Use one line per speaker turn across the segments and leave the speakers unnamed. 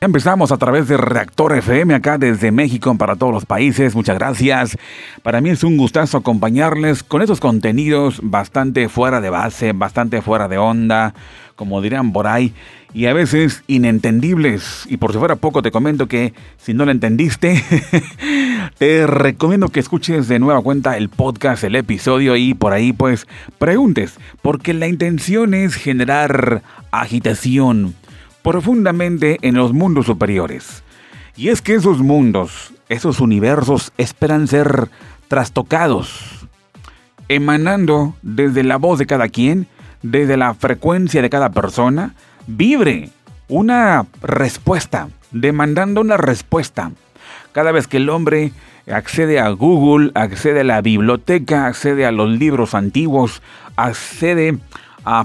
Empezamos a través de Reactor FM acá desde México para todos los países. Muchas gracias. Para mí es un gustazo acompañarles con estos contenidos bastante fuera de base, bastante fuera de onda, como dirán por ahí, y a veces inentendibles. Y por si fuera poco te comento que si no lo entendiste, te recomiendo que escuches de nueva cuenta el podcast, el episodio y por ahí pues preguntes, porque la intención es generar agitación profundamente en los mundos superiores. Y es que esos mundos, esos universos esperan ser trastocados, emanando desde la voz de cada quien, desde la frecuencia de cada persona, vibre una respuesta, demandando una respuesta. Cada vez que el hombre accede a Google, accede a la biblioteca, accede a los libros antiguos, accede a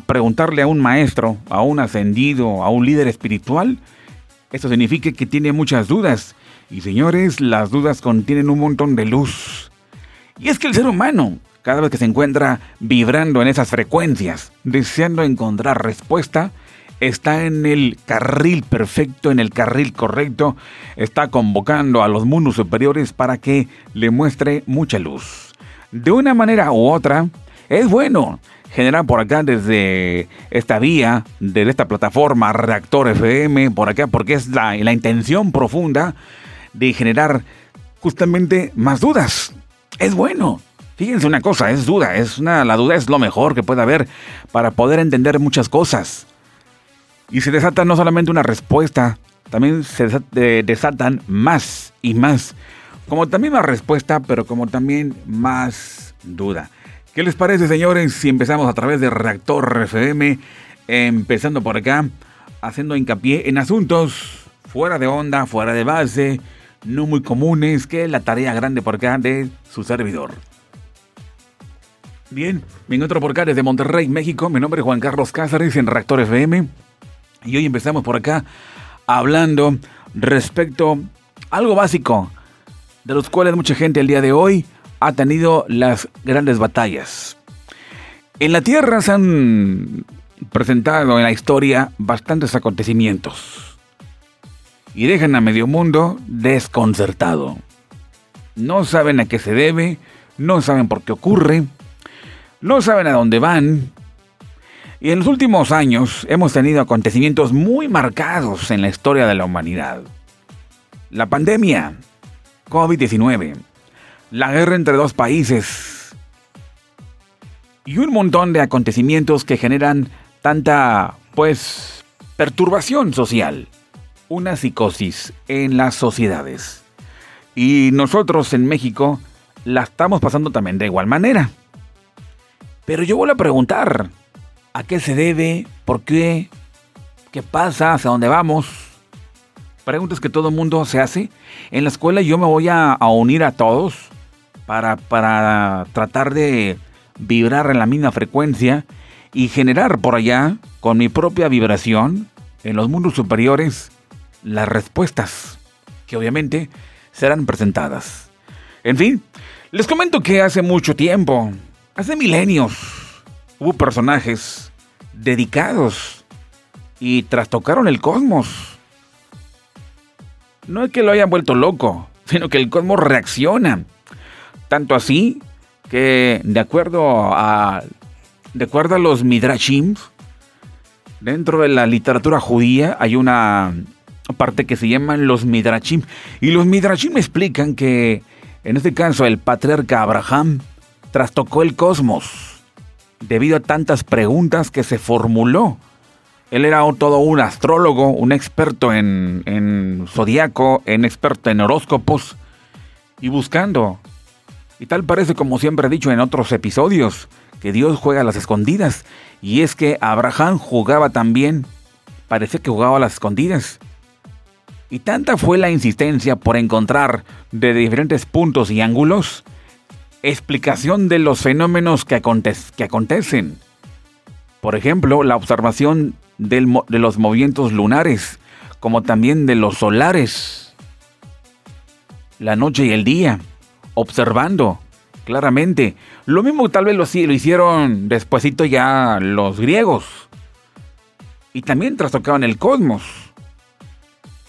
preguntarle a un maestro, a un ascendido, a un líder espiritual, esto significa que tiene muchas dudas. Y señores, las dudas contienen un montón de luz. Y es que el ser humano, cada vez que se encuentra vibrando en esas frecuencias, deseando encontrar respuesta, está en el carril perfecto, en el carril correcto, está convocando a los mundos superiores para que le muestre mucha luz. De una manera u otra, es bueno generar por acá desde esta vía, desde esta plataforma Reactor FM, por acá, porque es la, la intención profunda de generar justamente más dudas. Es bueno. Fíjense una cosa, es duda, es una, la duda es lo mejor que puede haber para poder entender muchas cosas. Y se desata no solamente una respuesta, también se desatan más y más. Como también más respuesta, pero como también más duda. ¿Qué les parece, señores, si empezamos a través de Reactor FM, empezando por acá, haciendo hincapié en asuntos fuera de onda, fuera de base, no muy comunes, que es la tarea grande por acá de su servidor? Bien, me encuentro por acá desde Monterrey, México. Mi nombre es Juan Carlos Cázares en Reactor FM. Y hoy empezamos por acá hablando respecto a algo básico, de los cuales mucha gente el día de hoy ha tenido las grandes batallas. En la Tierra se han presentado en la historia bastantes acontecimientos y dejan a medio mundo desconcertado. No saben a qué se debe, no saben por qué ocurre, no saben a dónde van. Y en los últimos años hemos tenido acontecimientos muy marcados en la historia de la humanidad. La pandemia, COVID-19, la guerra entre dos países y un montón de acontecimientos que generan tanta, pues, perturbación social, una psicosis en las sociedades. Y nosotros en México la estamos pasando también de igual manera. Pero yo vuelvo a preguntar, ¿a qué se debe? ¿Por qué? ¿Qué pasa? ¿Hacia dónde vamos? Preguntas que todo el mundo se hace. En la escuela yo me voy a, a unir a todos para, para tratar de vibrar en la misma frecuencia y generar por allá, con mi propia vibración, en los mundos superiores, las respuestas que obviamente serán presentadas. En fin, les comento que hace mucho tiempo, hace milenios, hubo personajes dedicados y trastocaron el cosmos. No es que lo hayan vuelto loco, sino que el cosmos reacciona tanto así que de acuerdo a, de acuerdo a los midrashim, dentro de la literatura judía hay una parte que se llama los midrashim. Y los midrashim explican que en este caso el patriarca Abraham trastocó el cosmos debido a tantas preguntas que se formuló. Él era todo un astrólogo, un experto en, en zodiaco, un experto en horóscopos y buscando y tal parece como siempre he dicho en otros episodios, que Dios juega a las escondidas. Y es que Abraham jugaba también, parece que jugaba a las escondidas. Y tanta fue la insistencia por encontrar de diferentes puntos y ángulos explicación de los fenómenos que, que acontecen. Por ejemplo, la observación de los movimientos lunares, como también de los solares, la noche y el día observando claramente. Lo mismo tal vez lo, lo hicieron despuesito ya los griegos. Y también trastocaban el cosmos.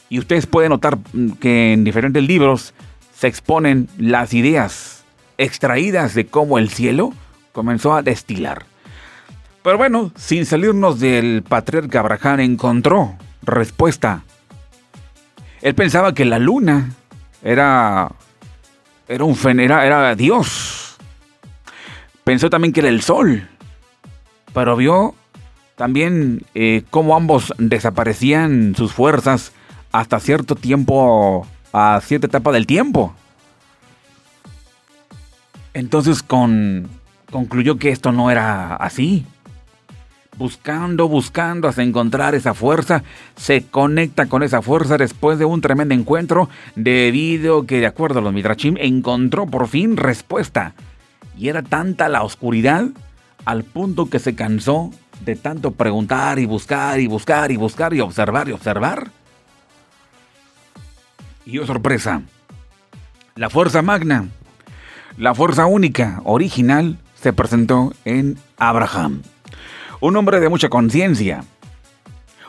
Y ustedes pueden notar mm, que en diferentes libros se exponen las ideas extraídas de cómo el cielo comenzó a destilar. Pero bueno, sin salirnos del patriarca Abraham encontró respuesta. Él pensaba que la luna era era un era, era Dios. Pensó también que era el sol. Pero vio también eh, cómo ambos desaparecían sus fuerzas hasta cierto tiempo, a cierta etapa del tiempo. Entonces con, concluyó que esto no era así. Buscando, buscando hasta encontrar esa fuerza, se conecta con esa fuerza después de un tremendo encuentro, debido que, de acuerdo a los Midrashim, encontró por fin respuesta. Y era tanta la oscuridad al punto que se cansó de tanto preguntar y buscar y buscar y buscar y observar y observar. Y oh sorpresa, la fuerza magna, la fuerza única, original, se presentó en Abraham. Un hombre de mucha conciencia,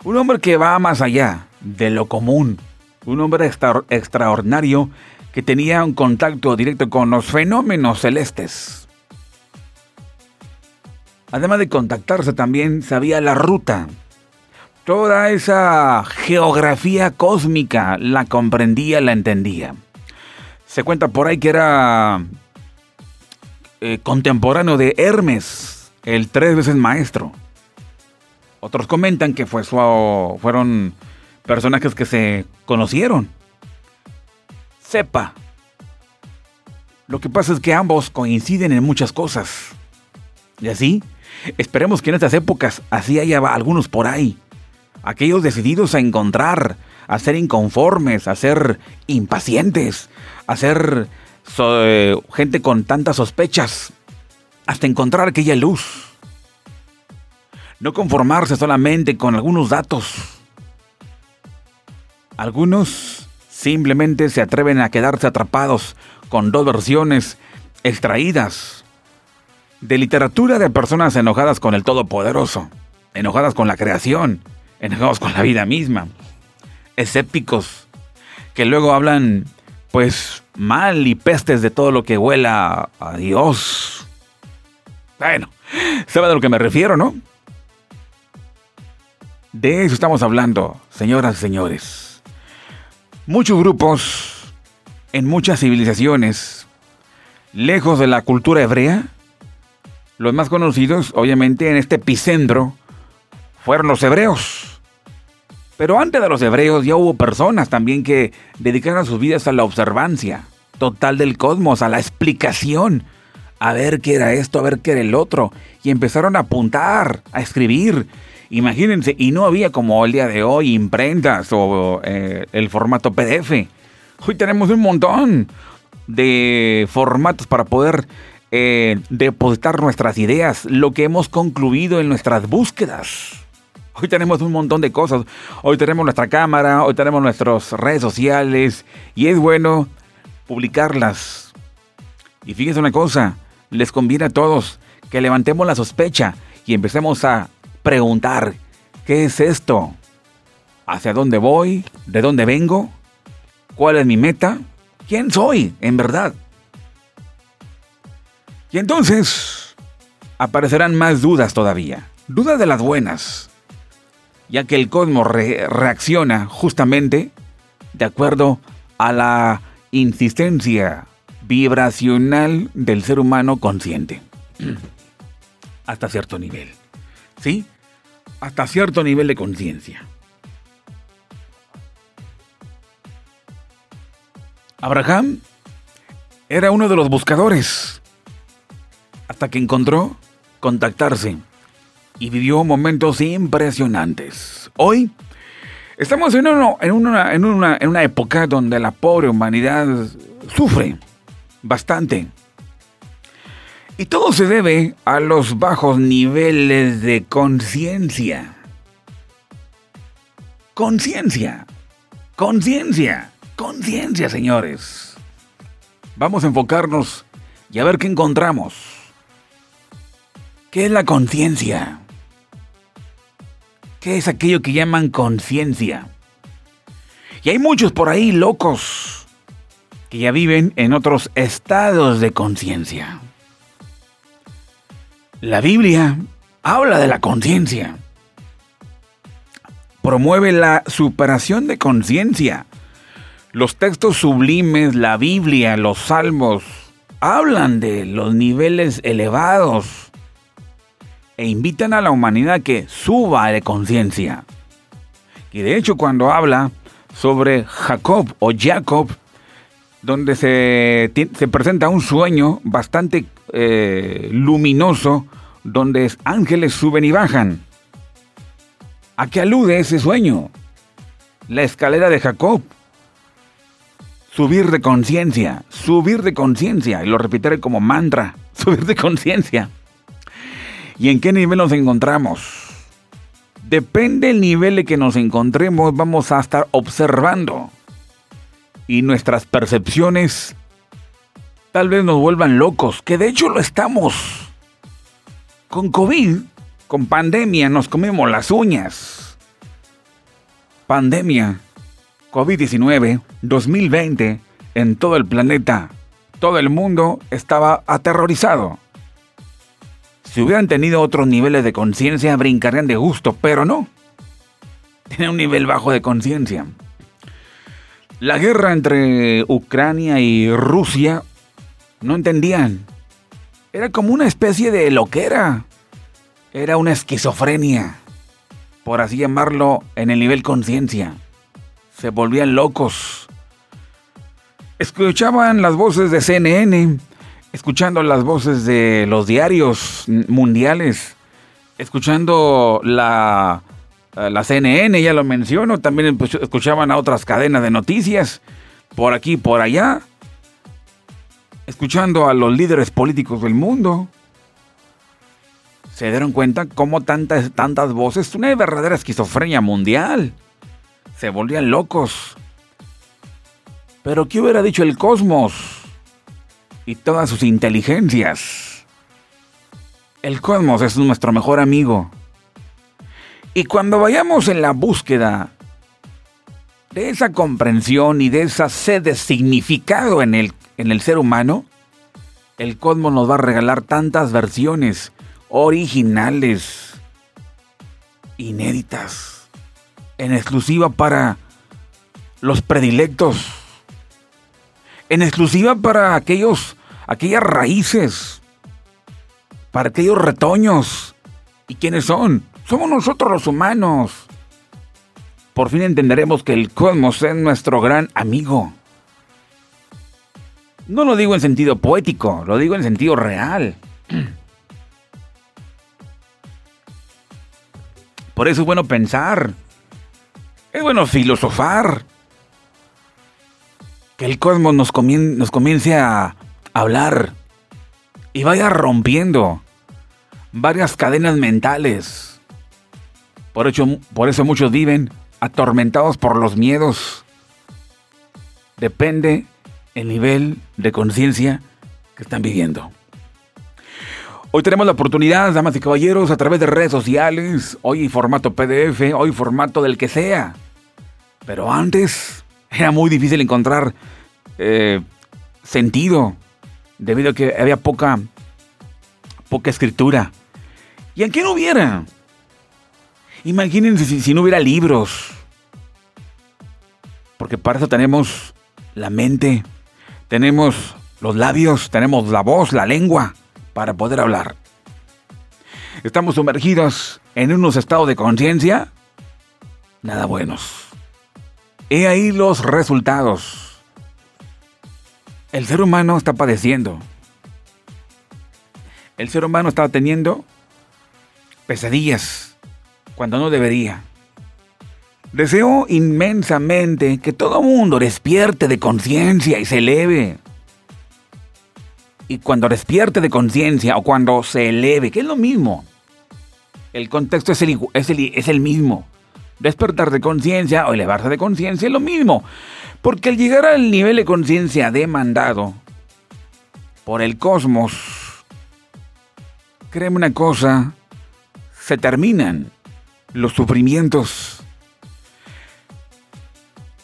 un hombre que va más allá de lo común, un hombre extraordinario que tenía un contacto directo con los fenómenos celestes Además de contactarse también sabía la ruta. Toda esa geografía cósmica la comprendía, la entendía. Se cuenta por ahí que era eh, contemporáneo de Hermes, el tres veces maestro. Otros comentan que fue fueron personajes que se conocieron. Sepa. Lo que pasa es que ambos coinciden en muchas cosas. Y así, Esperemos que en estas épocas así haya algunos por ahí. Aquellos decididos a encontrar, a ser inconformes, a ser impacientes, a ser eh, gente con tantas sospechas, hasta encontrar aquella luz. No conformarse solamente con algunos datos. Algunos simplemente se atreven a quedarse atrapados con dos versiones extraídas de literatura de personas enojadas con el Todopoderoso, enojadas con la creación, enojados con la vida misma, escépticos, que luego hablan pues mal y pestes de todo lo que huela a Dios. Bueno, sabe de lo que me refiero, ¿no? De eso estamos hablando, señoras y señores. Muchos grupos, en muchas civilizaciones, lejos de la cultura hebrea, los más conocidos, obviamente, en este epicentro fueron los hebreos. Pero antes de los hebreos ya hubo personas también que dedicaron sus vidas a la observancia total del cosmos, a la explicación, a ver qué era esto, a ver qué era el otro, y empezaron a apuntar, a escribir. Imagínense, y no había como el día de hoy imprentas o eh, el formato PDF. Hoy tenemos un montón de formatos para poder eh, depositar nuestras ideas, lo que hemos concluido en nuestras búsquedas. Hoy tenemos un montón de cosas. Hoy tenemos nuestra cámara, hoy tenemos nuestras redes sociales y es bueno publicarlas. Y fíjense una cosa, les conviene a todos que levantemos la sospecha y empecemos a preguntar, ¿qué es esto? ¿Hacia dónde voy? ¿De dónde vengo? ¿Cuál es mi meta? ¿Quién soy en verdad? Y entonces aparecerán más dudas todavía, dudas de las buenas, ya que el cosmos reacciona justamente de acuerdo a la insistencia vibracional del ser humano consciente. Hasta cierto nivel. ¿Sí? Hasta cierto nivel de conciencia. Abraham era uno de los buscadores hasta que encontró contactarse y vivió momentos impresionantes. Hoy estamos en, en, una, en, una, en una época donde la pobre humanidad sufre bastante. Y todo se debe a los bajos niveles de conciencia. Conciencia. Conciencia. Conciencia, señores. Vamos a enfocarnos y a ver qué encontramos. ¿Qué es la conciencia? ¿Qué es aquello que llaman conciencia? Y hay muchos por ahí locos que ya viven en otros estados de conciencia. La Biblia habla de la conciencia. Promueve la superación de conciencia. Los textos sublimes, la Biblia, los salmos, hablan de los niveles elevados e invitan a la humanidad que suba de conciencia. Y de hecho cuando habla sobre Jacob o Jacob, donde se, se presenta un sueño bastante eh, luminoso, donde ángeles suben y bajan. ¿A qué alude ese sueño? La escalera de Jacob. Subir de conciencia, subir de conciencia, y lo repetiré como mantra, subir de conciencia. ¿Y en qué nivel nos encontramos? Depende del nivel de que nos encontremos, vamos a estar observando. Y nuestras percepciones tal vez nos vuelvan locos, que de hecho lo estamos. Con COVID, con pandemia, nos comemos las uñas. Pandemia, COVID-19, 2020, en todo el planeta, todo el mundo estaba aterrorizado. Si hubieran tenido otros niveles de conciencia, brincarían de gusto, pero no. Tienen un nivel bajo de conciencia. La guerra entre Ucrania y Rusia no entendían. Era como una especie de loquera. Era una esquizofrenia, por así llamarlo, en el nivel conciencia. Se volvían locos. Escuchaban las voces de CNN escuchando las voces de los diarios mundiales, escuchando la, eh, la CNN, ya lo menciono, también escuchaban a otras cadenas de noticias, por aquí, por allá, escuchando a los líderes políticos del mundo. Se dieron cuenta cómo tantas, tantas voces, una verdadera esquizofrenia mundial. Se volvían locos. Pero ¿qué hubiera dicho el cosmos? y todas sus inteligencias. El cosmos es nuestro mejor amigo. Y cuando vayamos en la búsqueda de esa comprensión y de esa sed de significado en el, en el ser humano, el cosmos nos va a regalar tantas versiones originales, inéditas, en exclusiva para los predilectos en exclusiva para aquellos, aquellas raíces, para aquellos retoños. ¿Y quiénes son? Somos nosotros los humanos. Por fin entenderemos que el cosmos es nuestro gran amigo. No lo digo en sentido poético, lo digo en sentido real. Por eso es bueno pensar. Es bueno filosofar que el cosmos nos, comience a hablar y vaya rompiendo varias cadenas mentales. Por, por eso muchos viven atormentados por los miedos. Depende el nivel de conciencia que están viviendo. Hoy tenemos la oportunidad, damas y caballeros, a través de redes sociales, hoy formato PDF, hoy formato del que sea. Pero antes era muy difícil encontrar eh, sentido debido a que había poca, poca escritura. ¿Y aunque no hubiera? Imagínense si, no hubiera libros. Porque para eso tenemos la mente, tenemos los labios, tenemos la voz, la lengua para poder hablar. Estamos sumergidos en unos estados de conciencia nada buenos. He ahí los resultados. El ser humano está padeciendo. El ser humano está teniendo pesadillas cuando no debería. Deseo inmensamente que todo mundo despierte de conciencia y se eleve. Y cuando despierte de conciencia o cuando se eleve, que es lo mismo, el contexto es el, es el, es el mismo despertar de conciencia o elevarse de conciencia es lo mismo. Porque al llegar al nivel de conciencia demandado por el cosmos, créeme una cosa, se terminan los sufrimientos.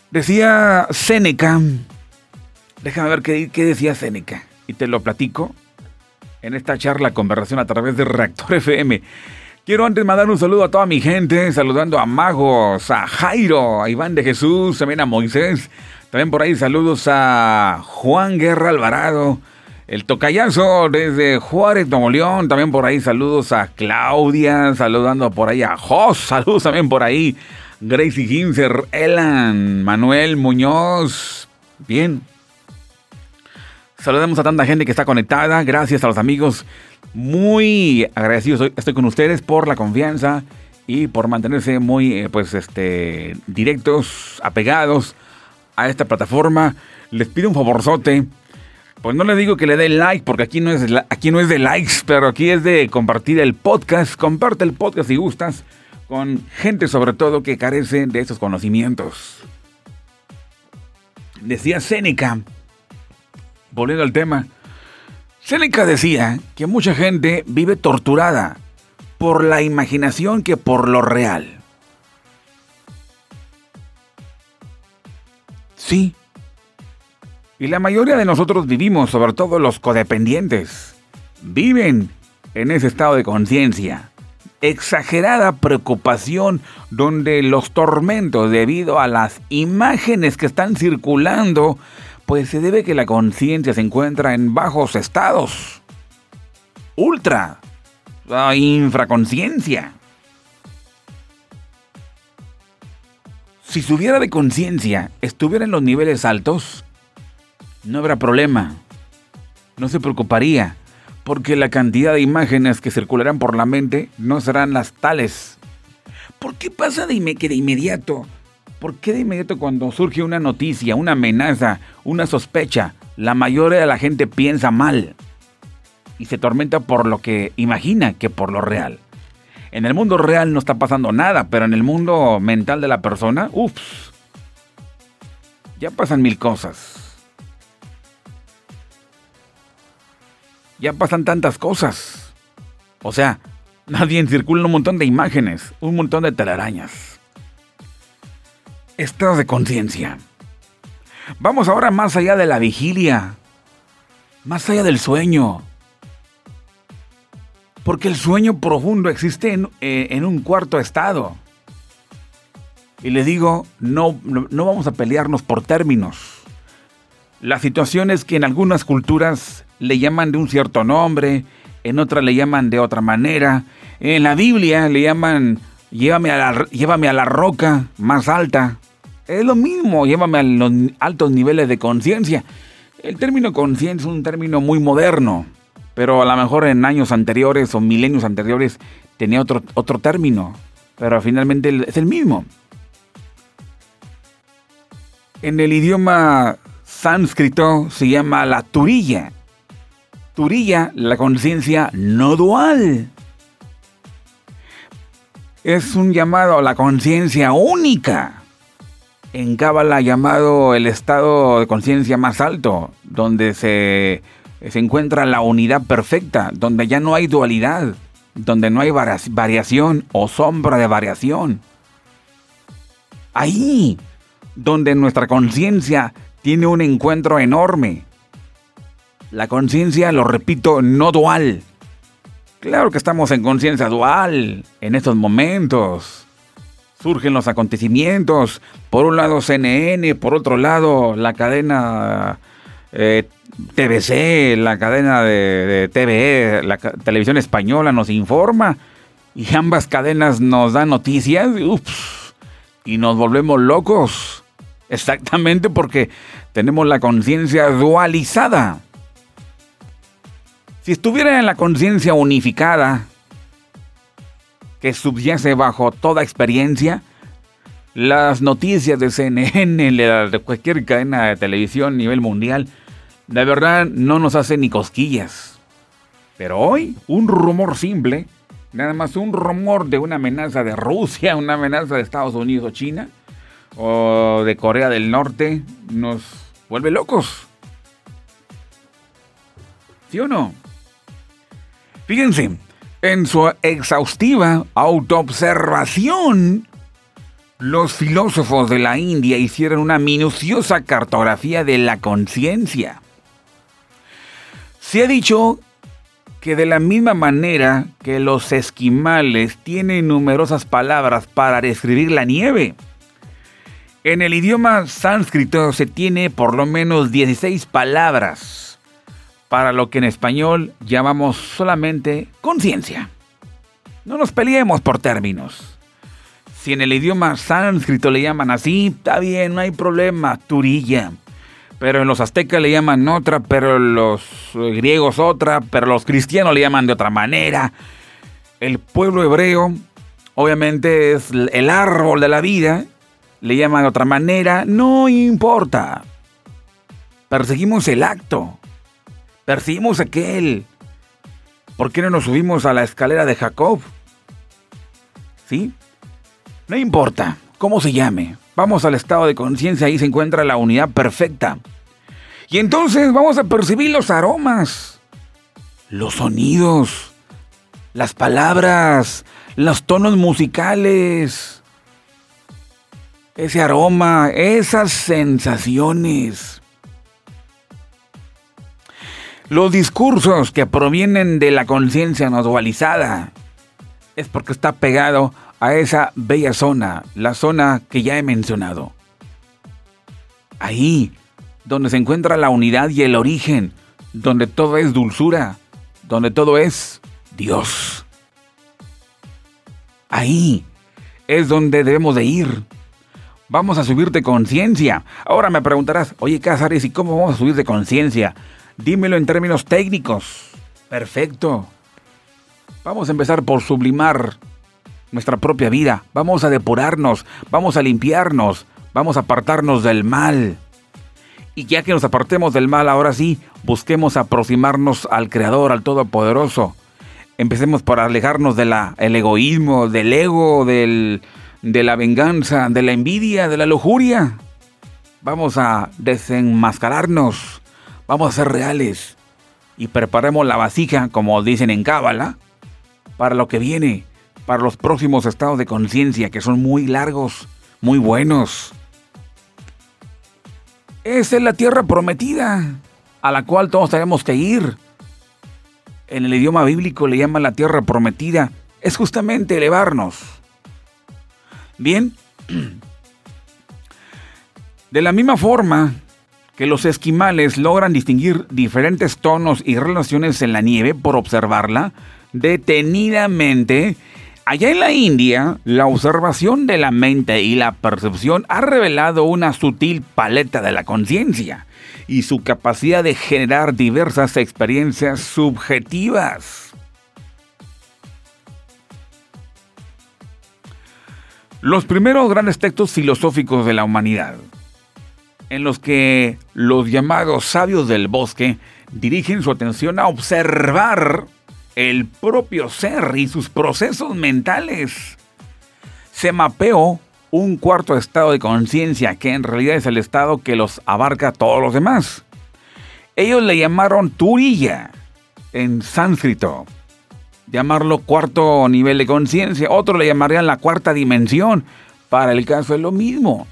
Decía Séneca, déjame ver qué, qué decía Séneca, y te lo platico en esta charla, conversación a través de Reactor FM. Quiero antes mandar un saludo a toda mi gente, saludando a Magos, a Jairo, a Iván de Jesús, también a Moisés. También por ahí saludos a Juan Guerra Alvarado, el tocayazo desde Juárez, Nuevo. También por ahí saludos a Claudia, saludando por ahí a Jos, saludos también por ahí. Gracie Ginzer, Elan, Manuel Muñoz. Bien. Saludemos a tanta gente que está conectada. Gracias a los amigos muy agradecido estoy con ustedes por la confianza y por mantenerse muy eh, pues este directos, apegados a esta plataforma. Les pido un favorzote. Pues no le digo que le dé like, porque aquí no, es aquí no es de likes, pero aquí es de compartir el podcast. Comparte el podcast si gustas, con gente sobre todo que carece de esos conocimientos. Decía Seneca, volviendo al tema, Seneca decía que mucha gente vive torturada por la imaginación que por lo real. Sí. Y la mayoría de nosotros vivimos, sobre todo los codependientes, viven en ese estado de conciencia. Exagerada preocupación donde los tormentos debido a las imágenes que están circulando pues se debe que la conciencia se encuentra en bajos estados. Ultra. Infraconciencia. Si subiera de conciencia, estuviera en los niveles altos, no habrá problema. No se preocuparía, porque la cantidad de imágenes que circularán por la mente no serán las tales. ¿Por qué pasa de que de inmediato ¿Por qué de inmediato cuando surge una noticia, una amenaza, una sospecha, la mayoría de la gente piensa mal y se tormenta por lo que imagina que por lo real? En el mundo real no está pasando nada, pero en el mundo mental de la persona, ups, ya pasan mil cosas. Ya pasan tantas cosas. O sea, nadie circula un montón de imágenes, un montón de telarañas estados de conciencia. Vamos ahora más allá de la vigilia, más allá del sueño. Porque el sueño profundo existe en, eh, un cuarto estado. Y le digo, no, no vamos a pelearnos por términos. La situación es que en algunas culturas le llaman de un cierto nombre, en otras le llaman de otra manera. En la Biblia le llaman llévame a la, llévame a la roca más alta. Es lo mismo, llévame a los altos niveles de conciencia. El término conciencia es un término muy moderno, pero a lo mejor en años anteriores o milenios anteriores tenía otro, otro término, pero finalmente es el mismo. En el idioma sánscrito se llama la turilla. Turilla, la conciencia no dual. Es un llamado a la conciencia única en Cábala llamado el estado de conciencia más alto, donde se, se encuentra la unidad perfecta, donde ya no hay dualidad, donde no hay variación o sombra de variación. Ahí, donde nuestra conciencia tiene un encuentro enorme. La conciencia, lo repito, no dual. Claro que estamos en conciencia dual en estos momentos surgen los acontecimientos. Por un lado CNN, por otro lado la cadena eh, TBC, la cadena de, TVE, la televisión española nos informa y ambas cadenas nos dan noticias y nos volvemos locos. Exactamente porque tenemos la conciencia dualizada. Si estuviera en la conciencia unificada, que subyace bajo toda experiencia, las noticias de CNN, de cualquier cadena de televisión a nivel mundial, de verdad no nos hacen ni cosquillas. Pero hoy, un rumor simple, nada más un rumor de una amenaza de Rusia, una amenaza de Estados Unidos o China, o de Corea del Norte, nos vuelve locos. ¿Sí o no? Fíjense, en su exhaustiva autoobservación, los filósofos de la India hicieron una minuciosa cartografía de la conciencia. Se ha dicho que de la misma manera que los esquimales tienen numerosas palabras para describir la nieve, en el idioma sánscrito se tiene por lo menos 16 palabras para lo que en español llamamos solamente conciencia. No nos peleemos por términos. Si en el idioma sánscrito le llaman así, está bien, no hay problema, turilla. Pero en los aztecas le llaman otra, pero los griegos otra, pero los cristianos le llaman de otra manera. El pueblo hebreo, obviamente, es el árbol de la vida le llaman de otra manera, no importa. Perseguimos el acto. Perseguimos aquel. ¿Por qué no nos subimos a la escalera de Jacob? ¿Sí? No importa cómo se llame. Vamos al estado de conciencia, ahí se encuentra la unidad perfecta. Y entonces vamos a percibir los aromas, los sonidos, las palabras, los tonos musicales ese aroma, esas sensaciones. Los discursos que provienen de la conciencia no dualizada es porque está pegado a esa bella zona, la zona que ya he mencionado. Ahí, donde se encuentra la unidad y el origen, donde todo es dulzura, donde todo es Dios. Ahí es donde debemos de ir Vamos a subir de conciencia. Ahora me preguntarás, oye Cázares, ¿y cómo vamos a subir de conciencia? Dímelo en términos técnicos. Perfecto. Vamos a empezar por sublimar nuestra propia vida. Vamos a depurarnos, vamos a limpiarnos, vamos a apartarnos del mal. Y ya que nos apartemos del mal, ahora sí, busquemos aproximarnos al Creador, al Todopoderoso. Empecemos por alejarnos del egoísmo, del ego, del, de la venganza, de la envidia, de la lujuria. Vamos a desenmascararnos, vamos a ser reales y preparemos la vasija, como dicen en Cábala, para lo que viene, para los próximos estados de conciencia que son muy largos, muy buenos. Esa es la tierra prometida, a la cual todos tenemos que ir. En el idioma bíblico le llaman la tierra prometida. Es justamente elevarnos Bien, de la misma forma que los esquimales logran distinguir diferentes tonos y relaciones en la nieve por observarla detenidamente, allá en la India, la observación de la mente y la percepción ha revelado una sutil paleta de la conciencia y su capacidad de generar diversas experiencias subjetivas. Los primeros grandes textos filosóficos de la humanidad, en los que los llamados sabios del bosque dirigen su atención a observar el propio ser y sus procesos mentales. Se mapeó un cuarto estado de conciencia que en realidad es el estado que los abarca a todos los demás. Ellos le llamaron Turiya en sánscrito llamarlo cuarto nivel de conciencia, otros le llamarían la cuarta dimensión. Para el caso es lo mismo.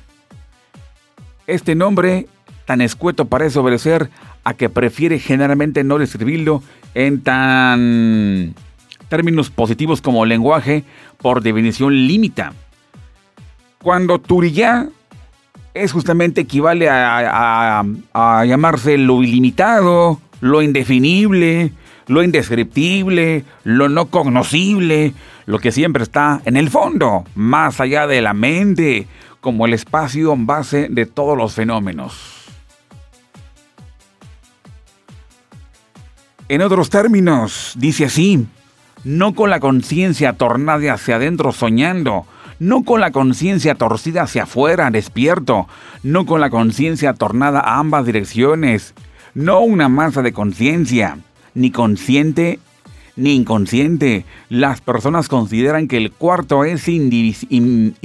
Este nombre tan escueto parece obedecer a que prefiere generalmente no describirlo en tan términos positivos como lenguaje por definición limita. Cuando Turiyá es justamente equivale a, a llamarse lo ilimitado, lo indefinible, lo indescriptible, lo no cognoscible, lo que siempre está en el fondo, más allá de la mente, como el espacio base de todos los fenómenos. En otros términos, dice así, no con la conciencia tornada hacia adentro soñando, no con la conciencia torcida hacia afuera despierto, no con la conciencia tornada a ambas direcciones, no una masa de conciencia, ni consciente ni inconsciente. Las personas consideran que el cuarto es invisible,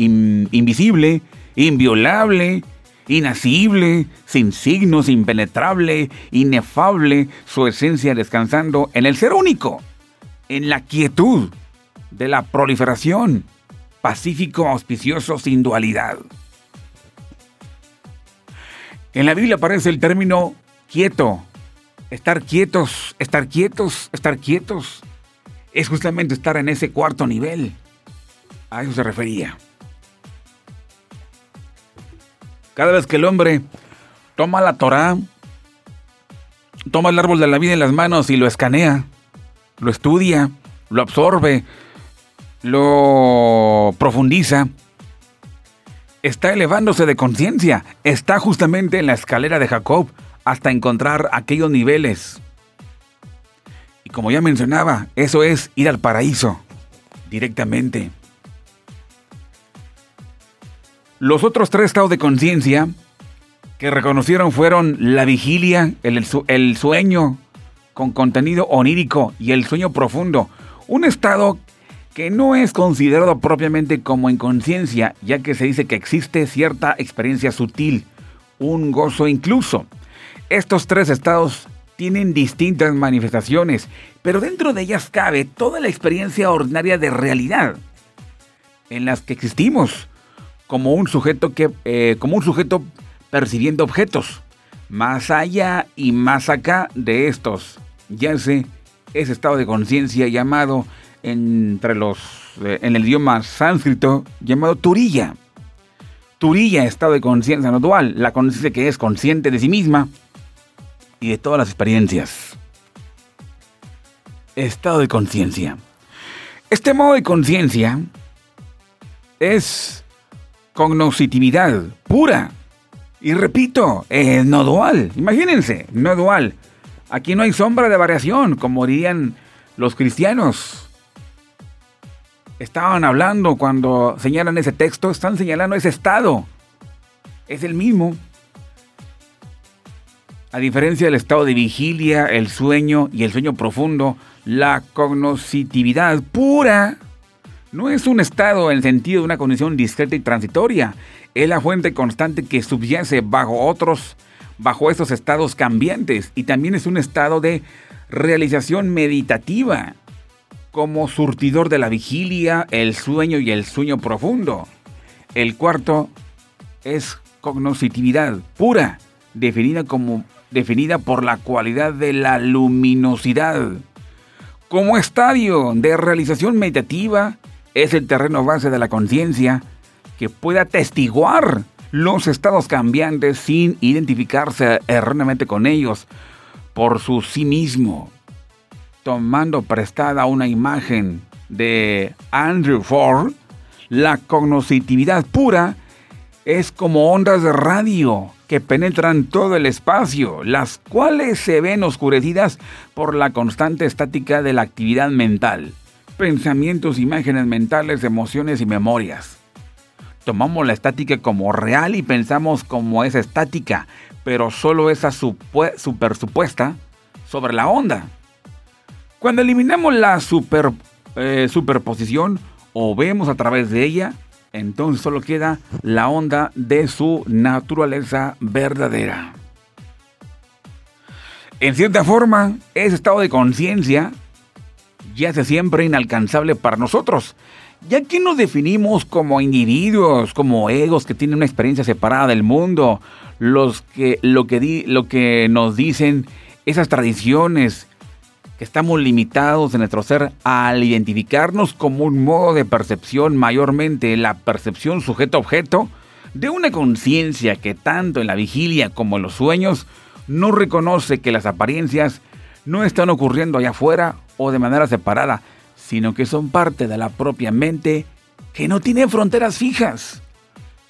inviolable, inacible, sin signos, impenetrable, inefable, su esencia descansando en el ser único, en la quietud de la proliferación, pacífico, auspicioso, sin dualidad. En la Biblia aparece el término quieto, estar quietos, estar quietos, estar quietos. Es justamente estar en ese cuarto nivel. A eso se refería. Cada vez que el hombre toma la Torah, toma el árbol de la vida en las manos y lo escanea, lo estudia, lo absorbe, lo profundiza, está elevándose de conciencia, está justamente en la escalera de Jacob hasta encontrar aquellos niveles. Y como ya mencionaba, eso es ir al paraíso directamente. Los otros tres estados de conciencia que reconocieron fueron la vigilia, el, sueño con contenido onírico y el sueño profundo. Un estado que no es considerado propiamente como inconsciencia, ya que se dice que existe cierta experiencia sutil, un gozo incluso. Estos tres estados tienen distintas manifestaciones, pero dentro de ellas cabe toda la experiencia ordinaria de realidad en las que existimos como un sujeto que eh, como un sujeto percibiendo objetos más allá y más acá de estos. Yace ese estado de conciencia llamado entre los eh, en el idioma sánscrito llamado turilla. Turilla estado de conciencia no dual la conciencia que es consciente de sí misma y de todas las experiencias. Estado de conciencia. Este modo de conciencia es cognoscitividad pura. Y repito, es no dual. Imagínense, no dual. Aquí no hay sombra de variación, como dirían los cristianos. Estaban hablando cuando señalan ese texto, están señalando ese estado. Es el mismo. A diferencia del estado de vigilia, el sueño y el sueño profundo, la cognoscitividad pura no es un estado en sentido de una condición discreta y transitoria, es la fuente constante que subyace bajo otros, bajo esos estados cambiantes y también es un estado de realización meditativa, como surtidor de la vigilia, el sueño y el sueño profundo. El cuarto es cognoscitividad pura, definida como definida por la cualidad de la luminosidad. Como estadio de realización meditativa, es el terreno base de la conciencia que puede atestiguar los estados cambiantes sin identificarse erróneamente con ellos por su sí mismo. Tomando prestada una imagen de Andrew Ford, la cognoscitividad pura es como ondas de radio que penetran todo el espacio, las cuales se ven oscurecidas por la constante estática de la actividad mental, pensamientos, imágenes mentales, emociones y memorias. Tomamos la estática como real y pensamos como es estática, pero solo esa supersupuesta sobre la onda. Cuando eliminamos la super, eh, superposición o vemos a través de ella, entonces solo queda la onda de su naturaleza verdadera. En cierta forma, ese estado de conciencia ya yace siempre inalcanzable para nosotros, ya que nos definimos como individuos, como egos que tienen una experiencia separada del mundo, los que, lo, que lo que nos dicen esas tradiciones, que estamos limitados en nuestro ser al identificarnos como un modo de percepción, mayormente la percepción sujeto-objeto, de una conciencia que tanto en la vigilia como en los sueños no reconoce que las apariencias no están ocurriendo allá afuera o de manera separada, sino que son parte de la propia mente que no tiene fronteras fijas,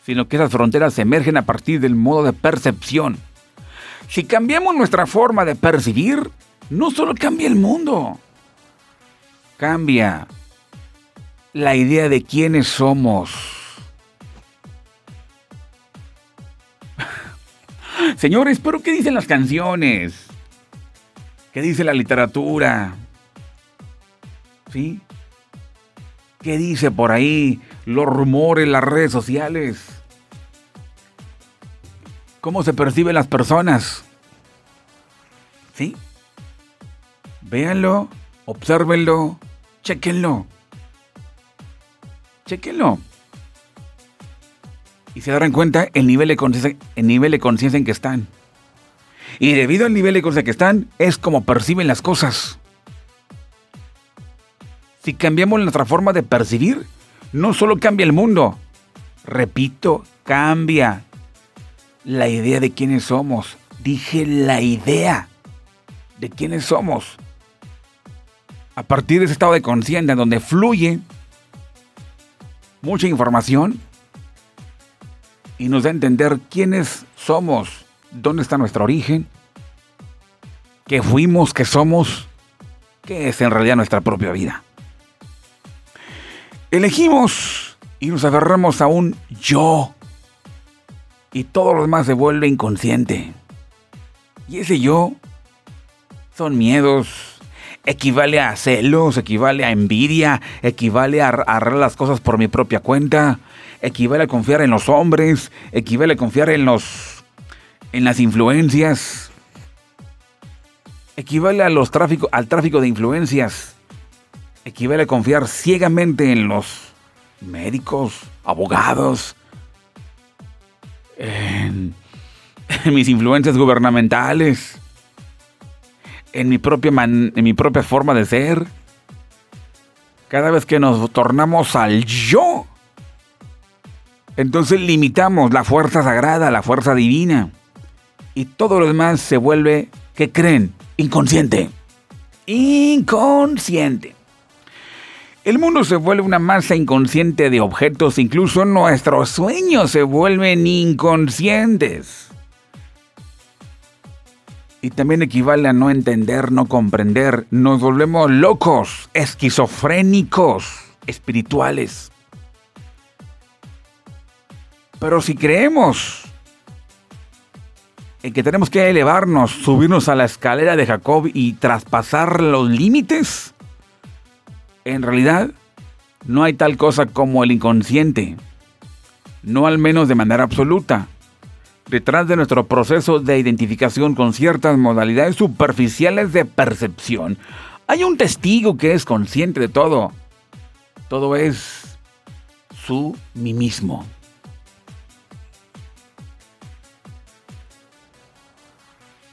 sino que esas fronteras emergen a partir del modo de percepción. Si cambiamos nuestra forma de percibir, no solo cambia el mundo, cambia la idea de quiénes somos. Señores, pero ¿qué dicen las canciones? ¿Qué dice la literatura? ¿Sí? ¿Qué dice por ahí los rumores, las redes sociales? ¿Cómo se perciben las personas? ¿Sí? Véanlo, obsérvenlo, chequenlo. Chequenlo. Y se darán cuenta el nivel de conciencia, en que están. Y debido al nivel de conciencia que están, es como perciben las cosas. Si cambiamos nuestra forma de percibir, no solo cambia el mundo, repito, cambia la idea de quiénes somos. Dije la idea de quiénes somos. A partir de ese estado de conciencia donde fluye mucha información y nos da a entender quiénes somos, dónde está nuestro origen, qué fuimos, qué somos, qué es en realidad nuestra propia vida. Elegimos y nos agarramos a un yo y todo lo demás se vuelve inconsciente. Y ese yo son miedos, equivale a celos, equivale a envidia, equivale a arreglar las cosas por mi propia cuenta, equivale a confiar en los hombres, equivale a confiar en los en las influencias, equivale a los tráfico, al tráfico de influencias, equivale a confiar ciegamente en los médicos, abogados, en, en mis influencias gubernamentales en mi propia, en mi propia forma de ser. Cada vez que nos tornamos al yo, entonces limitamos la fuerza sagrada, la fuerza divina. Y todo lo demás se vuelve, ¿qué creen? Inconsciente. Inconsciente. El mundo se vuelve una masa inconsciente de objetos, incluso nuestros sueños se vuelven inconscientes y también equivale a no entender, no comprender. Nos volvemos locos, esquizofrénicos, espirituales. Pero si creemos en que tenemos que elevarnos, subirnos a la escalera de Jacob y traspasar los límites, en realidad no hay tal cosa como el inconsciente. No al menos de manera absoluta detrás de nuestro proceso de identificación con ciertas modalidades superficiales de percepción, hay un testigo que es consciente de todo. Todo es su mí mismo.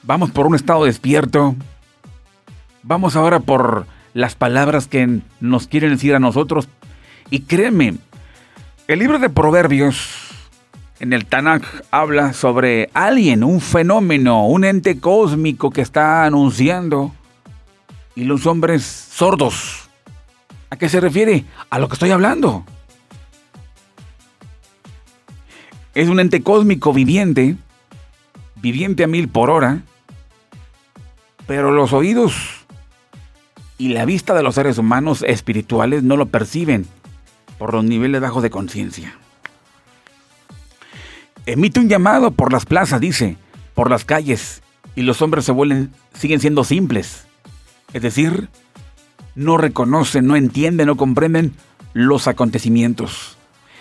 Vamos por un estado despierto. Vamos ahora por las palabras que nos quieren decir a nosotros. Y créeme, el libro de Proverbios en el Tanakh habla sobre alguien, un fenómeno, un ente cósmico que está anunciando y los hombres sordos. ¿A qué se refiere? A lo que estoy hablando. Es un ente cósmico viviente, viviente a mil por hora, pero los oídos y la vista de los seres humanos espirituales no lo perciben por los niveles bajos de conciencia. Emite un llamado por las plazas, dice, por las calles, y los hombres se vuelven, siguen siendo simples. Es decir, no reconocen, no entienden, no comprenden los acontecimientos.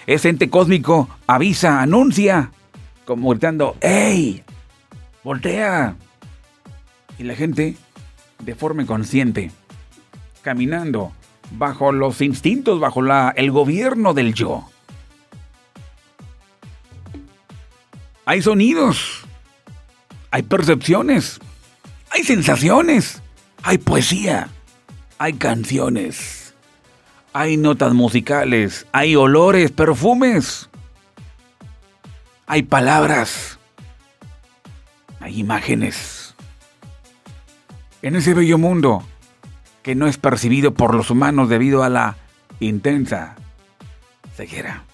Ese ente cósmico avisa, anuncia, como gritando, ¡Ey! ¡Voltea! Y la gente, de forma inconsciente, caminando bajo los instintos, bajo la, el gobierno del yo, hay sonidos, hay percepciones, hay sensaciones, hay poesía, hay canciones, hay notas musicales, hay olores, perfumes, hay palabras, hay imágenes. En ese bello mundo que no es percibido por los humanos debido a la intensa ceguera.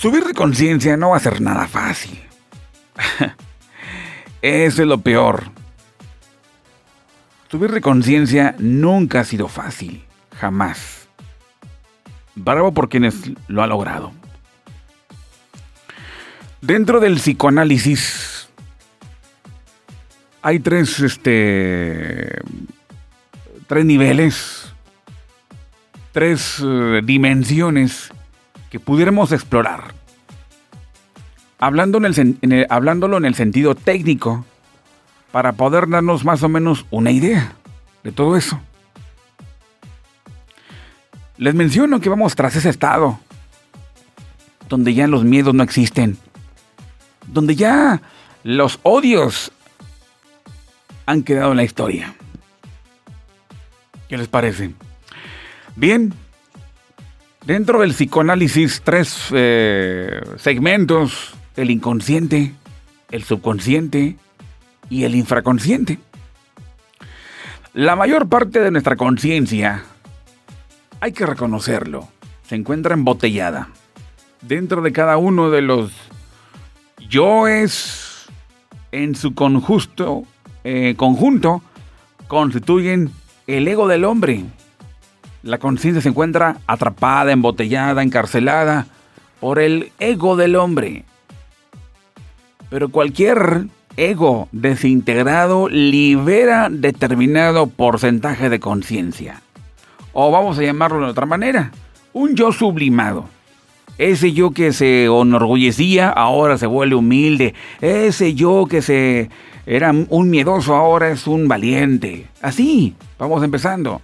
Subir de conciencia no va a ser nada fácil. Eso es lo peor. Subir de conciencia nunca ha sido fácil, jamás. Bravo por quienes lo ha logrado. Dentro del psicoanálisis hay tres, este, tres niveles, tres eh, dimensiones que pudiéramos explorar. Hablando en el, hablándolo en el sentido técnico, para poder darnos más o menos una idea de todo eso. Les menciono que vamos tras ese estado, donde ya los miedos no existen, donde ya los odios han quedado en la historia. ¿Qué les parece? Bien, dentro del psicoanálisis, tres eh, segmentos, el inconsciente, el subconsciente y el infraconsciente. La mayor parte de nuestra conciencia, hay que reconocerlo, se encuentra embotellada. Dentro de cada uno de los yoes, en su conjunto, eh, conjunto, constituyen el ego del hombre. La conciencia se encuentra atrapada, embotellada, encarcelada por el ego del hombre. Pero cualquier ego desintegrado libera determinado porcentaje de conciencia. O vamos a llamarlo de otra manera, un yo sublimado. Ese yo que se enorgullecía ahora se vuelve humilde. Ese yo que se era un miedoso ahora es un valiente. Así, vamos empezando.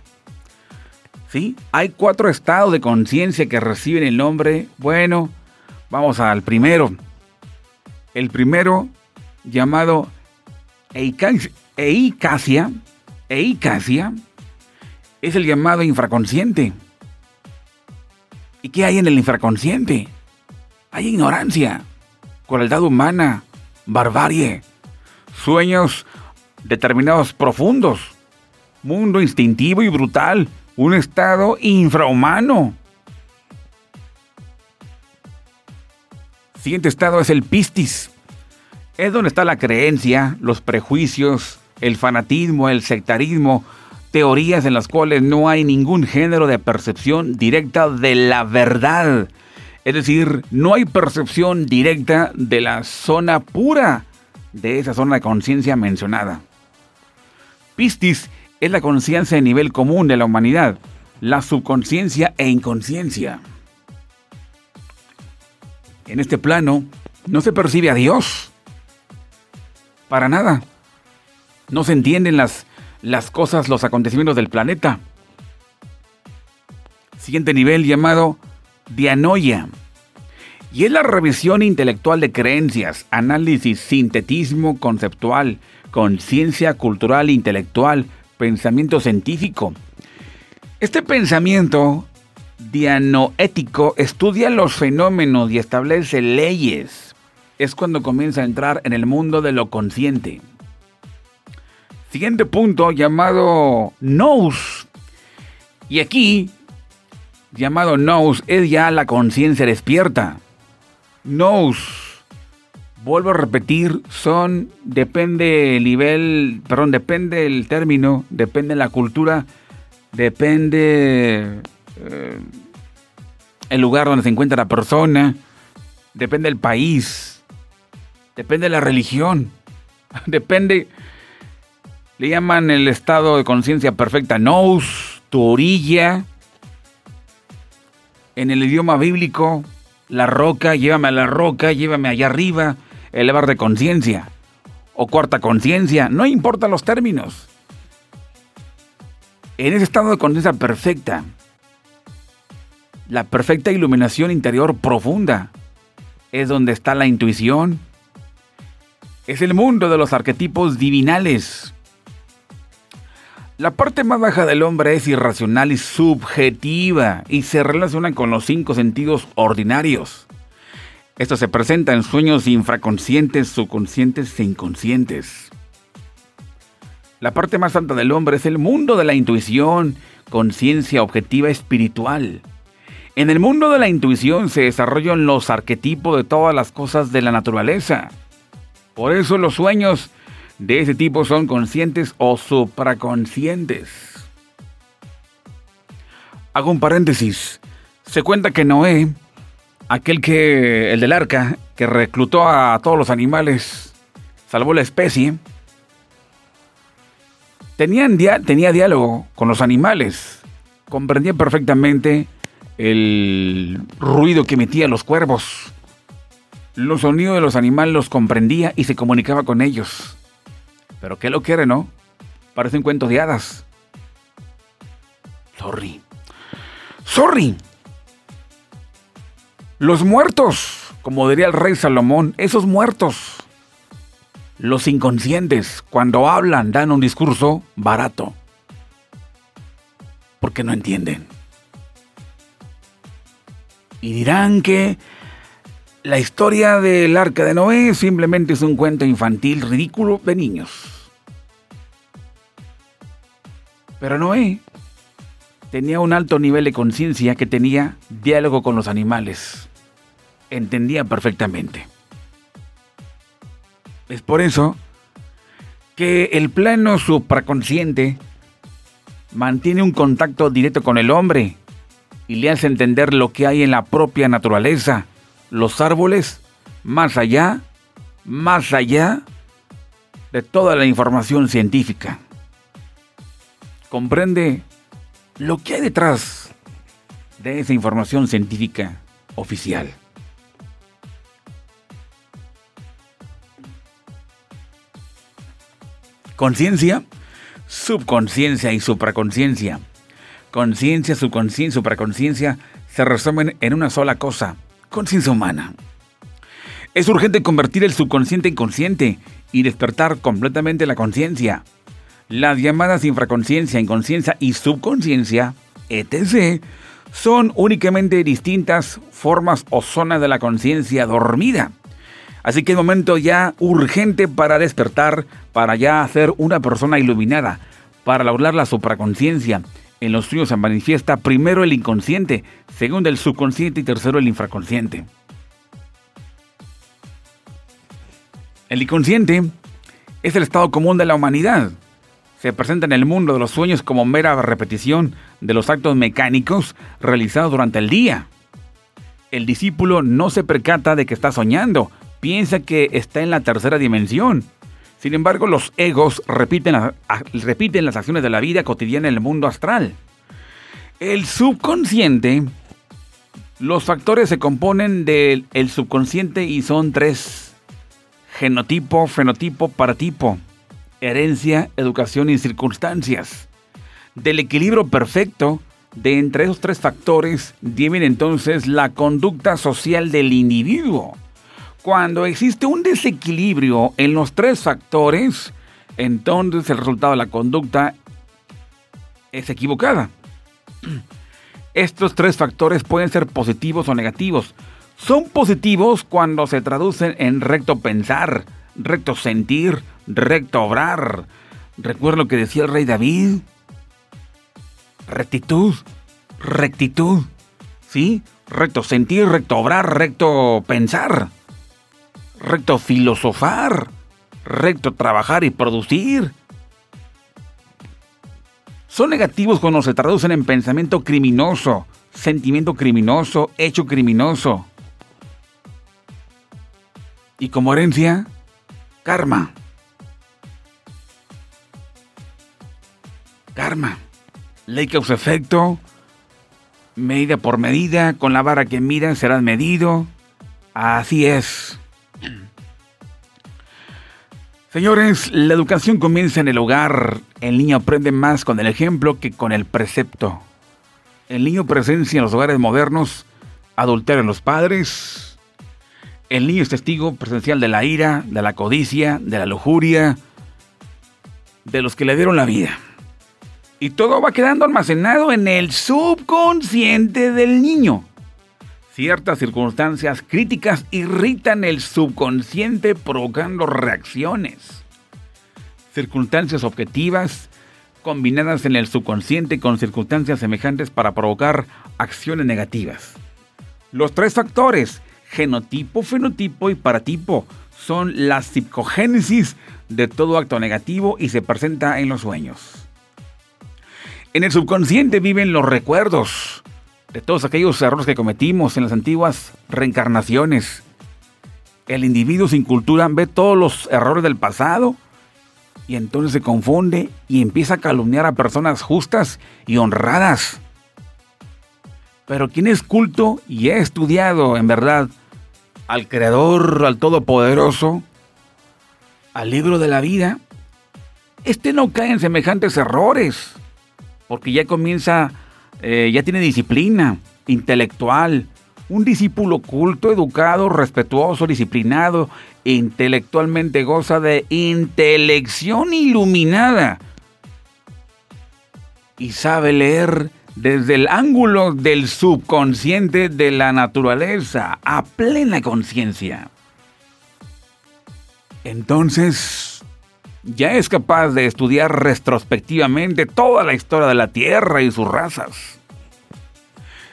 ¿Sí? Hay cuatro estados de conciencia que reciben el nombre. Bueno, vamos al primero. El primero llamado eicasia, eicasia, es el llamado infraconsciente. ¿Y qué hay en el infraconsciente? Hay ignorancia, crueldad humana, barbarie, sueños determinados profundos, mundo instintivo y brutal, un estado infrahumano. Siguiente estado es el pistis. Es donde está la creencia, los prejuicios, el fanatismo, el sectarismo, teorías en las cuales no hay ningún género de percepción directa de la verdad. Es decir, no hay percepción directa de la zona pura de esa zona de conciencia mencionada. Pistis es la conciencia a nivel común de la humanidad, la subconsciencia e inconsciencia. En este plano no se percibe a Dios. Para nada. No se entienden las, las cosas, los acontecimientos del planeta. Siguiente nivel llamado dianoia. Y es la revisión intelectual de creencias, análisis, sintetismo conceptual, conciencia cultural, intelectual, pensamiento científico. Este pensamiento dianoético estudia los fenómenos y establece leyes. Es cuando comienza a entrar en el mundo de lo consciente. Siguiente punto llamado nous. Y aquí, llamado nous, es ya la conciencia despierta. Nous, vuelvo a repetir, son, depende el nivel, perdón, depende el término, depende la cultura, depende eh, el lugar donde se encuentra la persona, depende el país, depende la religión, depende, le llaman el estado de conciencia perfecta, nous, tu orilla, en el idioma bíblico, la roca, llévame a la roca, llévame allá arriba, elevar de conciencia o cuarta conciencia, no importa los términos. En ese estado de conciencia perfecta, la perfecta iluminación interior profunda es donde está la intuición. Es el mundo de los arquetipos divinales. La parte más baja del hombre es irracional y subjetiva y se relaciona con los cinco sentidos ordinarios. Esto se presenta en sueños infraconscientes, subconscientes e inconscientes. La parte más santa del hombre es el mundo de la intuición, conciencia objetiva espiritual. En el mundo de la intuición se desarrollan los arquetipos de todas las cosas de la naturaleza. Por eso los sueños de ese tipo son conscientes o supraconscientes. Hago un paréntesis. Se cuenta que Noé, aquel que, el del arca, que reclutó a todos los animales, salvó la especie, tenía diálogo con los animales, comprendía perfectamente el ruido que emitían los cuervos. Los sonidos de los animales los comprendía y se comunicaba con ellos. Pero qué lo quiere, ¿no? Parece un cuento de hadas. Sorry. Sorry. Los muertos, como diría el rey Salomón, esos muertos. Los inconscientes, cuando hablan, dan un discurso barato. Porque no entienden. Y dirán que la historia del arca de Noé simplemente es un cuento infantil ridículo de niños. Pero Noé tenía un alto nivel de conciencia que tenía diálogo con los animales. Entendía perfectamente. Es por eso que el plano supraconsciente mantiene un contacto directo con el hombre y le hace entender lo que hay en la propia naturaleza, los árboles, más allá, más allá de toda la información científica. Comprende lo que hay detrás de esa información científica oficial. Conciencia, subconsciencia y supraconciencia. Conciencia, subconsciencia y supraconciencia se resumen en una sola cosa, conciencia humana. Es urgente convertir el subconsciente en consciente y despertar completamente la conciencia. Las llamadas infraconciencia, inconsciencia y subconsciencia, etc., son únicamente distintas formas o zonas de la conciencia dormida. Así que es momento ya urgente para despertar, para ya ser una persona iluminada, para lograr la supraconciencia. En los sueños se manifiesta primero el inconsciente, segundo el subconsciente y tercero el infraconsciente. El inconsciente es el estado común de la humanidad se presenta en el mundo de los sueños como mera repetición de los actos mecánicos realizados durante el día. El discípulo no se percata de que está soñando, piensa que está en la tercera dimensión. Sin embargo, los egos repiten, repiten las acciones de la vida cotidiana en el mundo astral. El subconsciente, los factores se componen del subconsciente y son tres. Genotipo, fenotipo, paratipo herencia, educación y circunstancias. Del equilibrio perfecto de entre esos tres factores viene entonces la conducta social del individuo. Cuando existe un desequilibrio en los tres factores, entonces el resultado de la conducta es equivocada. Estos tres factores pueden ser positivos o negativos. Son positivos cuando se traducen en recto pensar, recto sentir, recto obrar. Recuerdo lo que decía el rey David. Rectitud, rectitud, ¿sí? Recto sentir, recto obrar, recto pensar, recto filosofar, recto trabajar y producir. Son negativos cuando se traducen en pensamiento criminoso, sentimiento criminoso, hecho criminoso. Y como herencia, karma. Karma. Ley causa efecto. Medida por medida. Con la vara que miran serás medido. Así es. Señores, la educación comienza en el hogar. El niño aprende más con el ejemplo que con el precepto. El niño presencia en los hogares modernos, adultera en los padres. El niño es testigo presencial de la ira, de la codicia, de la lujuria, de los que le dieron la vida. Y todo va quedando almacenado en el subconsciente del niño. Ciertas circunstancias críticas irritan el subconsciente provocando reacciones. Circunstancias objetivas combinadas en el subconsciente con circunstancias semejantes para provocar acciones negativas. Los tres factores, genotipo, fenotipo y paratipo, son la psicogénesis de todo acto negativo y se presenta en los sueños. En el subconsciente viven los recuerdos de todos aquellos errores que cometimos en las antiguas reencarnaciones. El individuo sin cultura ve todos los errores del pasado y entonces se confunde y empieza a calumniar a personas justas y honradas. Pero quien es culto y ha estudiado en verdad al Creador, al Todopoderoso, al libro de la vida, este no cae en semejantes errores porque ya comienza eh, ya tiene disciplina intelectual, un discípulo culto, educado, respetuoso, disciplinado, intelectualmente goza de intelección iluminada y sabe leer desde el ángulo del subconsciente de la naturaleza a plena conciencia. Entonces, ya es capaz de estudiar retrospectivamente toda la historia de la Tierra y sus razas.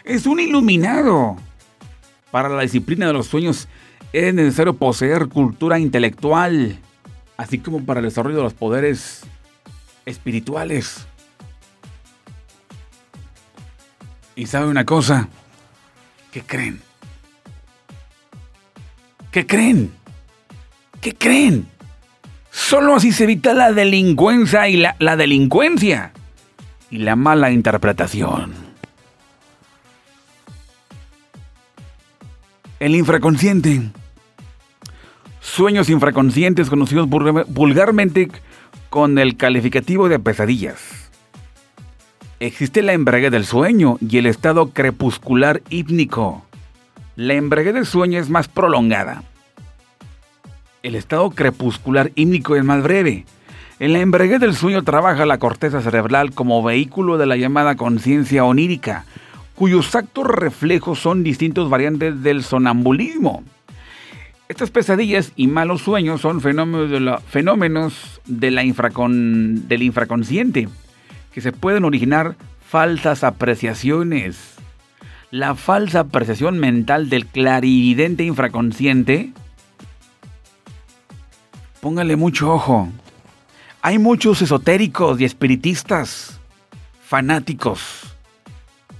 Es un iluminado. Para la disciplina de los sueños es necesario poseer cultura intelectual, así como para el desarrollo de los poderes espirituales. Y sabe una cosa, ¿qué creen? ¿Qué creen? ¿Qué creen? Solo así se evita la delincuencia y la, la delincuencia y la mala interpretación. El infraconsciente. Sueños infraconscientes conocidos vulgarmente con el calificativo de pesadillas Existe la embriaguez del sueño y el estado crepuscular hípnico. La embriaguez del sueño es más prolongada. El estado crepuscular hípnico es más breve. En la embriaguez del sueño trabaja la corteza cerebral como vehículo de la llamada conciencia onírica, cuyos actos reflejos son distintos variantes del sonambulismo. Estas pesadillas y malos sueños son fenómenos de la del infraconsciente que se pueden originar falsas apreciaciones. La falsa apreciación mental del clarividente infraconsciente. Póngale mucho ojo. Hay muchos esotéricos y espiritistas, fanáticos,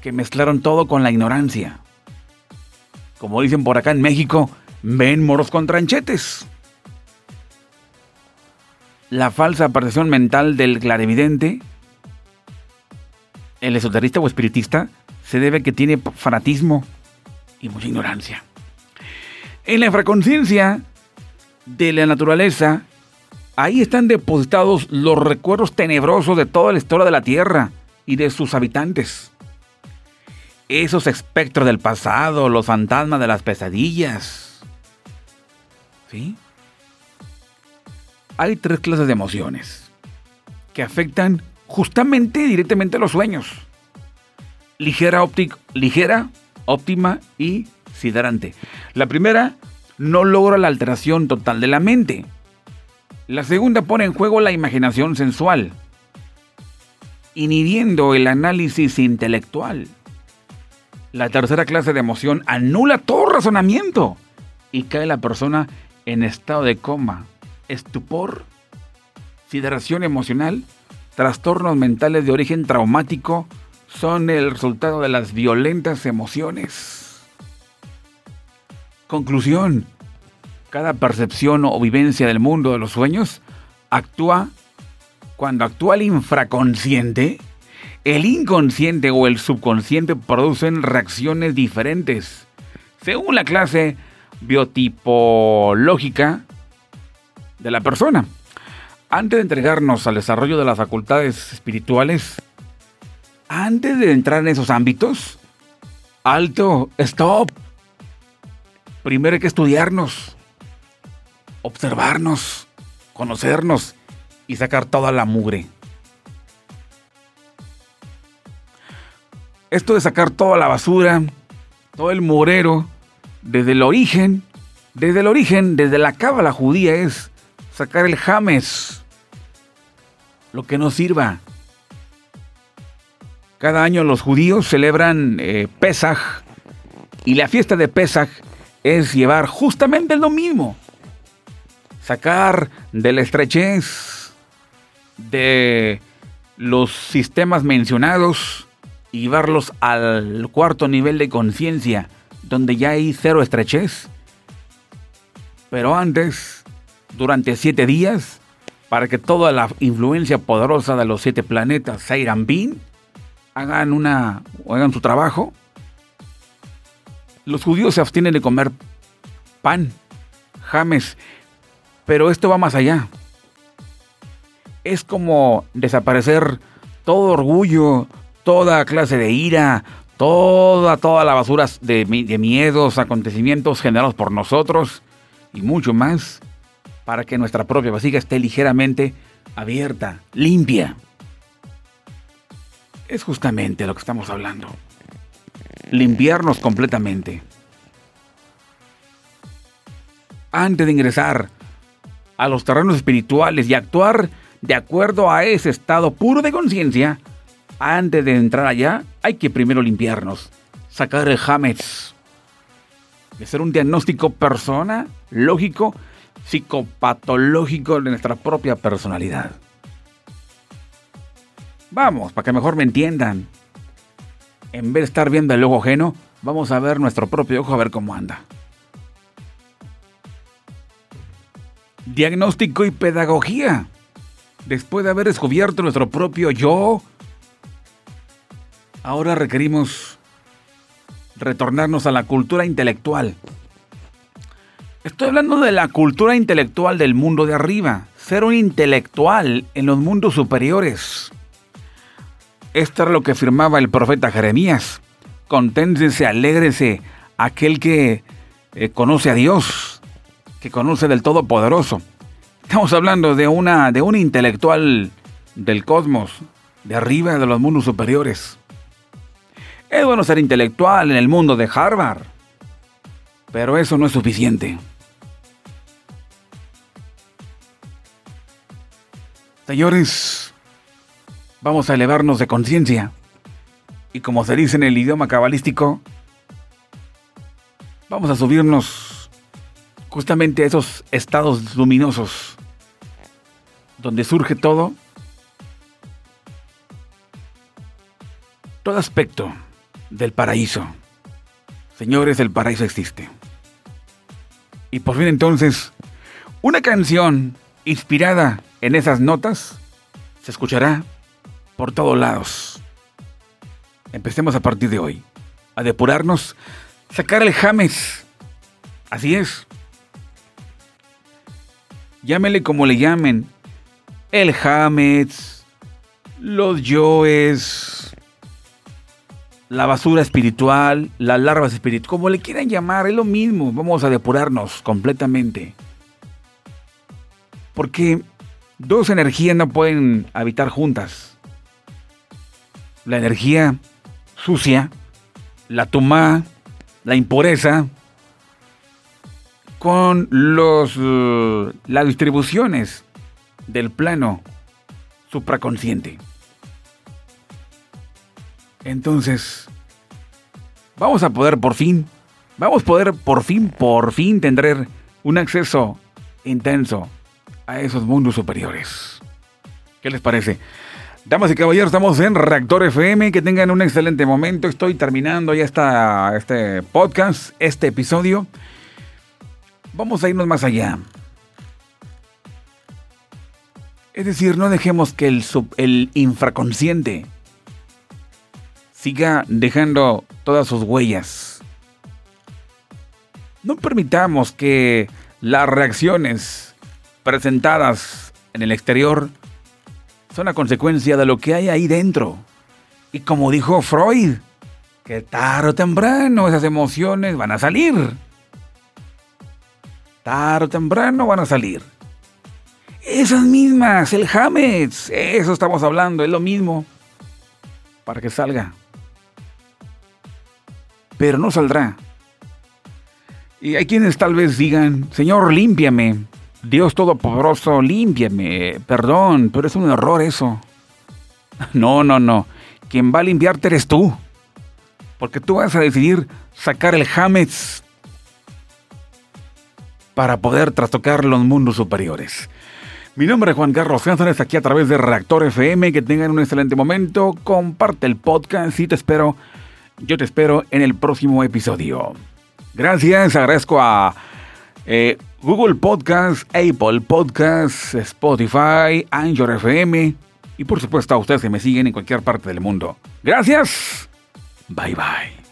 que mezclaron todo con la ignorancia. Como dicen por acá en México, ven moros con tranchetes. La falsa apreciación mental del clarividente el esoterista o espiritista se debe a que tiene fanatismo y mucha ignorancia. En la infraconciencia de la naturaleza, ahí están depositados los recuerdos tenebrosos de toda la historia de la Tierra y de sus habitantes. Esos espectros del pasado, los fantasmas de las pesadillas. ¿Sí? Hay tres clases de emociones que afectan justamente directamente los sueños. Ligera, ligera, óptima y siderante. La primera no logra la alteración total de la mente. La segunda pone en juego la imaginación sensual, inhibiendo el análisis intelectual. La tercera clase de emoción anula todo razonamiento y cae la persona en estado de coma, estupor, sideración emocional trastornos mentales de origen traumático son el resultado de las violentas emociones. Conclusión. Cada percepción o vivencia del mundo de los sueños actúa cuando actúa el infraconsciente. El inconsciente o el subconsciente producen reacciones diferentes. Según la clase biotipológica de la persona. Antes de entregarnos al desarrollo de las facultades espirituales, antes de entrar en esos ámbitos, alto, stop. Primero hay que estudiarnos, observarnos, conocernos y sacar toda la mugre. Esto de sacar toda la basura, todo el murero, desde el origen, desde el origen, desde la cábala judía es sacar el james, lo que nos sirva. Cada año los judíos celebran eh, Pesaj y la fiesta de Pesaj es llevar justamente lo mismo. Sacar de la estrechez de los sistemas mencionados y llevarlos al cuarto nivel de conciencia, donde ya hay cero estrechez. Pero antes, durante siete días, para que toda la influencia poderosa de los siete planetas Seiran Bin hagan, una, hagan su trabajo. Los judíos se abstienen de comer pan, james, pero esto va más allá. Es como desaparecer todo orgullo, toda clase de ira, toda, toda la basura de, de miedos, acontecimientos generados por nosotros y mucho más para que nuestra propia vasija esté ligeramente abierta, limpia. Es justamente lo que estamos hablando. Limpiarnos completamente. Antes de ingresar a los terrenos espirituales y actuar de acuerdo a ese estado puro de conciencia, antes de entrar allá, hay que primero limpiarnos, sacar el Hametz, de ser un diagnóstico persona, lógico, psicopatológico de nuestra propia personalidad. Vamos, para que mejor me entiendan. En vez de estar viendo el ojo ajeno, vamos a ver nuestro propio ojo a ver cómo anda. Diagnóstico y pedagogía. Después de haber descubierto nuestro propio yo, ahora requerimos retornarnos a la cultura intelectual. Estoy hablando de la cultura intelectual del mundo de arriba, ser un intelectual en los mundos superiores. Esto era lo que afirmaba el profeta Jeremías. Conténtense, alégrese aquel que eh, conoce a Dios, que conoce del Todopoderoso. Estamos hablando de una de un intelectual del cosmos, de arriba de los mundos superiores. Es bueno ser intelectual en el mundo de Harvard, pero eso no es suficiente. Señores, vamos a elevarnos de conciencia y como se dice en el idioma cabalístico, vamos a subirnos justamente a esos estados luminosos donde surge todo, todo aspecto del paraíso. Señores, el paraíso existe. Y por fin entonces, una canción inspirada en esas notas se escuchará por todos lados. Empecemos a partir de hoy a depurarnos, sacar el James. Así es. Llámele como le llamen. El James, los yoes, la basura espiritual, las larvas espirituales, como le quieran llamar, es lo mismo. Vamos a depurarnos completamente. Porque Dos energías no pueden habitar juntas. La energía sucia, la tumá, la impureza, con los, uh, las distribuciones del plano supraconsciente. Entonces, vamos a poder por fin, vamos a poder por fin, por fin tener un acceso intenso a esos mundos superiores. ¿Qué les parece? Damas y caballeros, estamos en Reactor FM. Que tengan un excelente momento. Estoy terminando ya este podcast, este episodio. Vamos a irnos más allá. Es decir, no dejemos que el, el infraconsciente siga dejando todas sus huellas. No permitamos que las reacciones presentadas en el exterior son a consecuencia de lo que hay ahí dentro. Y como dijo Freud, que tarde o temprano esas emociones van a salir. Tarde o temprano van a salir. Esas mismas, el James, eso estamos hablando, es lo mismo. Para que salga. Pero no saldrá. Y hay quienes tal vez digan, Señor, límpiame. Dios Todopoderoso, límpiame, perdón, pero es un error eso. No, no, no. Quien va a limpiarte eres tú. Porque tú vas a decidir sacar el James para poder trastocar los mundos superiores. Mi nombre es Juan Carlos Cánceres, aquí a través de Reactor FM. Que tengan un excelente momento. Comparte el podcast y te espero. Yo te espero en el próximo episodio. Gracias, agradezco a eh, Google Podcast, Apple Podcast, Spotify, Anchor FM y por supuesto a ustedes que me siguen en cualquier parte del mundo. Gracias. Bye bye.